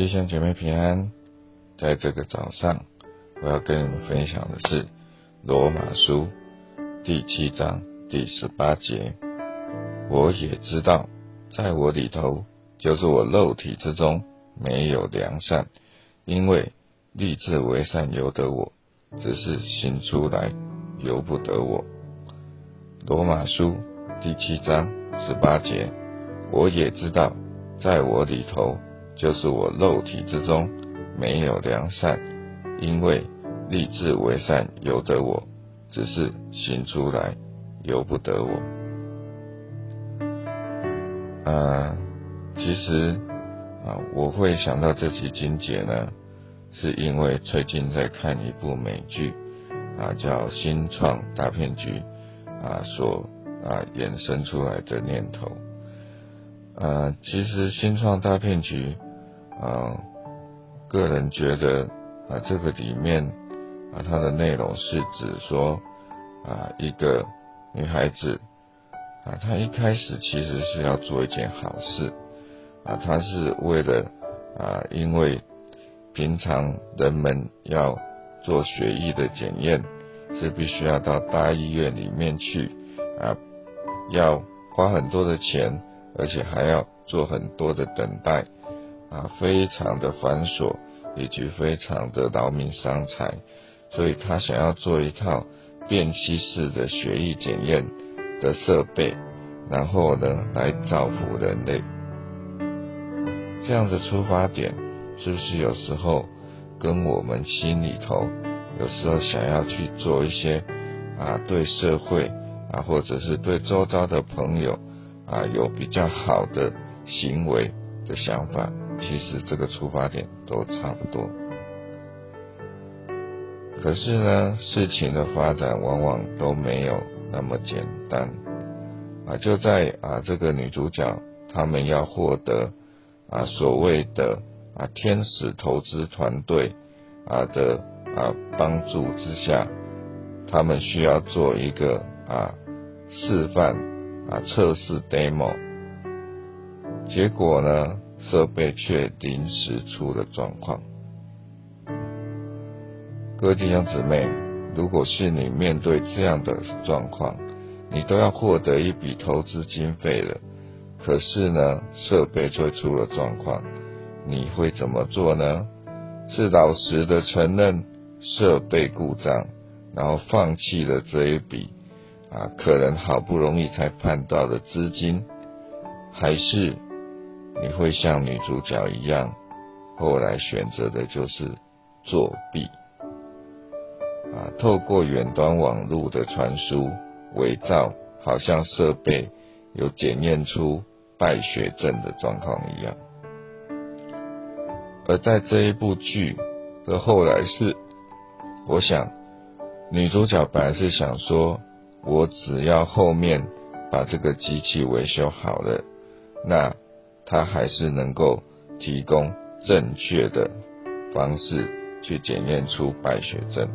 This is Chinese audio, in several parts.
弟兄姐妹平安，在这个早上，我要跟你们分享的是罗马书第七章第十八节。我也知道，在我里头，就是我肉体之中没有良善，因为立志为善由得我，只是行出来由不得我。罗马书第七章十八节，我也知道，在我里头。就是我肉体之中没有良善，因为立志为善由得我，只是行出来由不得我。啊，其实啊，我会想到这期经节呢，是因为最近在看一部美剧啊，叫《新创大骗局》啊，所啊衍生出来的念头。啊，其实《新创大骗局》。啊，个人觉得啊，这个里面啊，它的内容是指说啊，一个女孩子啊，她一开始其实是要做一件好事啊，她是为了啊，因为平常人们要做血液的检验，是必须要到大医院里面去啊，要花很多的钱，而且还要做很多的等待。啊，非常的繁琐，以及非常的劳民伤财，所以他想要做一套便携式的血液检验的设备，然后呢，来造福人类。这样的出发点，是不是有时候跟我们心里头，有时候想要去做一些啊，对社会啊，或者是对周遭的朋友啊，有比较好的行为的想法？其实这个出发点都差不多，可是呢，事情的发展往往都没有那么简单啊！就在啊，这个女主角他们要获得啊所谓的啊天使投资团队啊的啊帮助之下，他们需要做一个啊示范啊测试 demo，结果呢？设备却临时出了状况。各位弟兄姊妹，如果是你面对这样的状况，你都要获得一笔投资经费了，可是呢，设备却出了状况，你会怎么做呢？是老实的承认设备故障，然后放弃了这一笔啊，可能好不容易才盼到的资金，还是？你会像女主角一样，后来选择的就是作弊啊，透过远端网络的传输，伪造好像设备有检验出败血症的状况一样。而在这一部剧的后来是，我想女主角本来是想说，我只要后面把这个机器维修好了，那。他还是能够提供正确的方式去检验出败血症，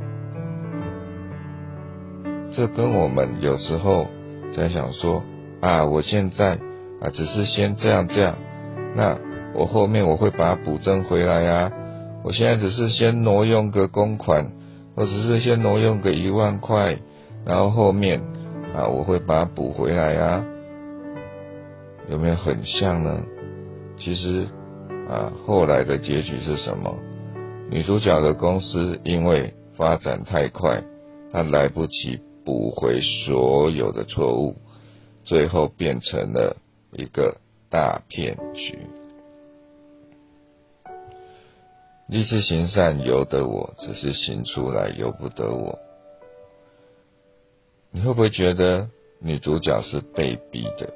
这跟我们有时候在想说啊，我现在啊只是先这样这样，那我后面我会把它补正回来呀。我现在只是先挪用个公款，或者是先挪用个一万块，然后后面啊我会把它补回来呀。有没有很像呢？其实，啊，后来的结局是什么？女主角的公司因为发展太快，她来不及补回所有的错误，最后变成了一个大骗局。立志行善由得我，只是行出来由不得我。你会不会觉得女主角是被逼的？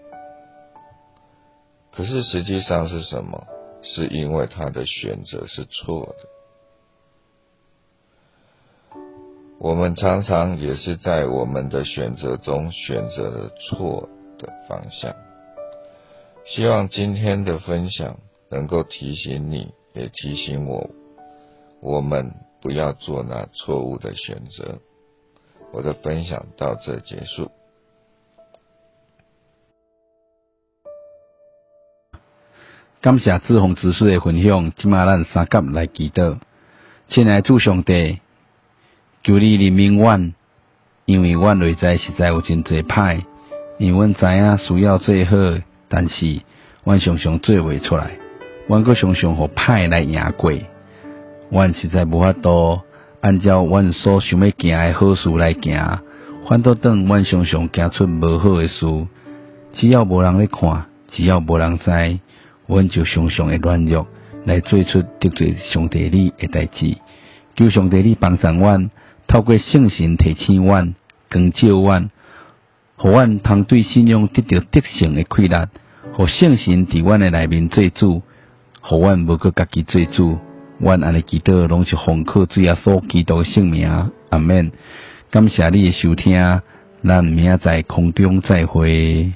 可是实际上是什么？是因为他的选择是错的。我们常常也是在我们的选择中选择了错的方向。希望今天的分享能够提醒你，也提醒我，我们不要做那错误的选择。我的分享到这结束。感谢志宏知识的分享，即马咱三甲来祈祷。亲爱主上帝，求你怜悯阮，因为阮内在实在有真侪歹，因为阮知影需要做好，但是阮常常做袂出来，阮阁常常互歹来赢过，阮实在无法度按照阮所想要行诶好事来行，反倒等阮常常行出无好诶事。只要无人咧看，只要无人知，阮就常常会软弱。来做出得罪上帝你诶代志，求上帝你帮助阮，透过圣神提醒阮，光照阮，互阮通对信仰得到得胜诶快乐，互圣神伫阮诶内面做主，互阮无搁家己做主，阮安尼祈祷拢是奉靠主耶稣基督圣名，阿免。感谢你诶收听，咱明仔载空中再会。